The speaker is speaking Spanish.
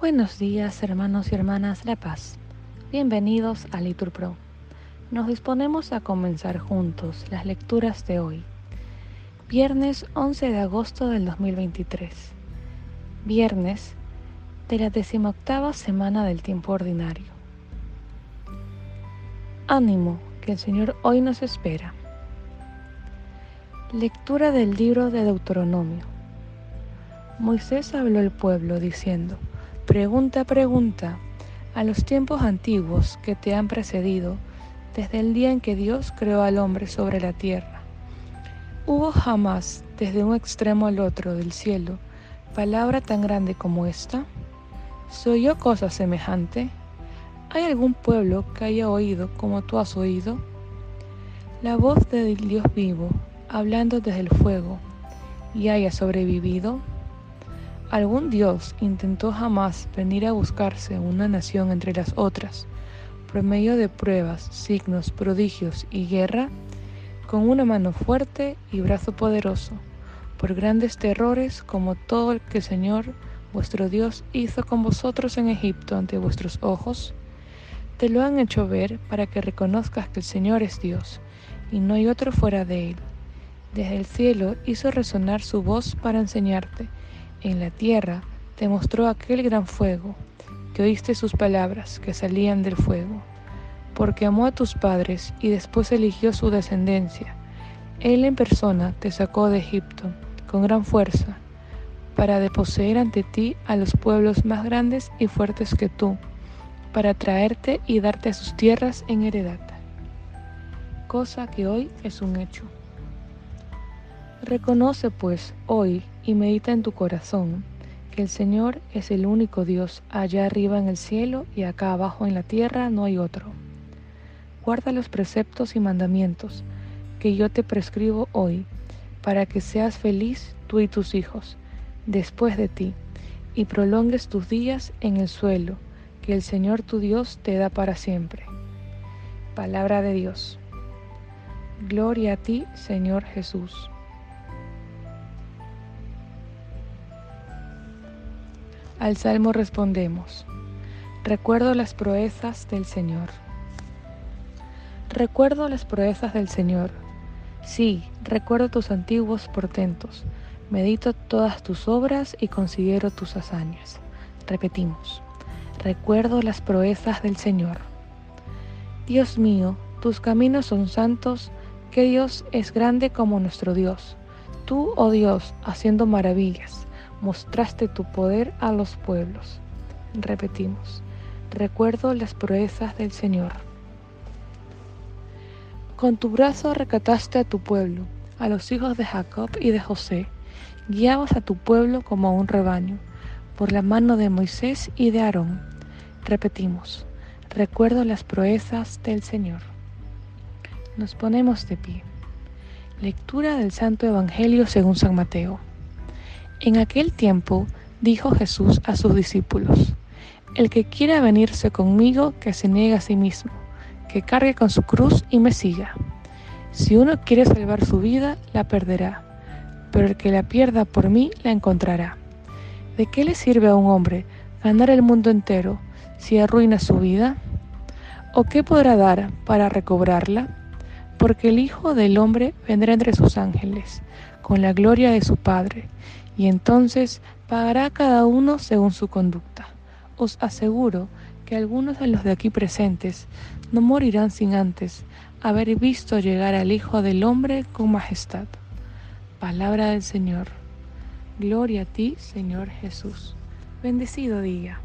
Buenos días hermanos y hermanas La Paz. Bienvenidos a Litur Pro. Nos disponemos a comenzar juntos las lecturas de hoy. Viernes 11 de agosto del 2023. Viernes de la decimoctava semana del tiempo ordinario. Ánimo, que el Señor hoy nos espera. Lectura del libro de Deuteronomio. Moisés habló al pueblo diciendo, Pregunta, pregunta, a los tiempos antiguos que te han precedido, desde el día en que Dios creó al hombre sobre la tierra. ¿Hubo jamás, desde un extremo al otro del cielo, palabra tan grande como esta? ¿Se oyó cosa semejante? ¿Hay algún pueblo que haya oído como tú has oído? La voz del Dios vivo, hablando desde el fuego, y haya sobrevivido. ¿Algún Dios intentó jamás venir a buscarse una nación entre las otras, por medio de pruebas, signos, prodigios y guerra, con una mano fuerte y brazo poderoso, por grandes terrores como todo el que el Señor vuestro Dios hizo con vosotros en Egipto ante vuestros ojos? Te lo han hecho ver para que reconozcas que el Señor es Dios, y no hay otro fuera de Él. Desde el cielo hizo resonar su voz para enseñarte, en la tierra te mostró aquel gran fuego, que oíste sus palabras que salían del fuego, porque amó a tus padres y después eligió su descendencia. Él en persona te sacó de Egipto con gran fuerza, para deposeer ante ti a los pueblos más grandes y fuertes que tú, para traerte y darte a sus tierras en heredad, cosa que hoy es un hecho. Reconoce pues hoy y medita en tu corazón que el Señor es el único Dios allá arriba en el cielo y acá abajo en la tierra no hay otro. Guarda los preceptos y mandamientos que yo te prescribo hoy, para que seas feliz tú y tus hijos después de ti, y prolongues tus días en el suelo que el Señor tu Dios te da para siempre. Palabra de Dios. Gloria a ti, Señor Jesús. Al salmo respondemos, recuerdo las proezas del Señor. Recuerdo las proezas del Señor. Sí, recuerdo tus antiguos portentos. Medito todas tus obras y considero tus hazañas. Repetimos, recuerdo las proezas del Señor. Dios mío, tus caminos son santos, que Dios es grande como nuestro Dios. Tú, oh Dios, haciendo maravillas mostraste tu poder a los pueblos. Repetimos, recuerdo las proezas del Señor. Con tu brazo recataste a tu pueblo, a los hijos de Jacob y de José. Guiabas a tu pueblo como a un rebaño, por la mano de Moisés y de Aarón. Repetimos, recuerdo las proezas del Señor. Nos ponemos de pie. Lectura del Santo Evangelio según San Mateo. En aquel tiempo dijo Jesús a sus discípulos, El que quiera venirse conmigo, que se niegue a sí mismo, que cargue con su cruz y me siga. Si uno quiere salvar su vida, la perderá, pero el que la pierda por mí, la encontrará. ¿De qué le sirve a un hombre ganar el mundo entero si arruina su vida? ¿O qué podrá dar para recobrarla? Porque el Hijo del Hombre vendrá entre sus ángeles, con la gloria de su Padre y entonces pagará cada uno según su conducta. Os aseguro que algunos de los de aquí presentes no morirán sin antes haber visto llegar al Hijo del Hombre con majestad. Palabra del Señor. Gloria a ti, Señor Jesús. Bendecido día.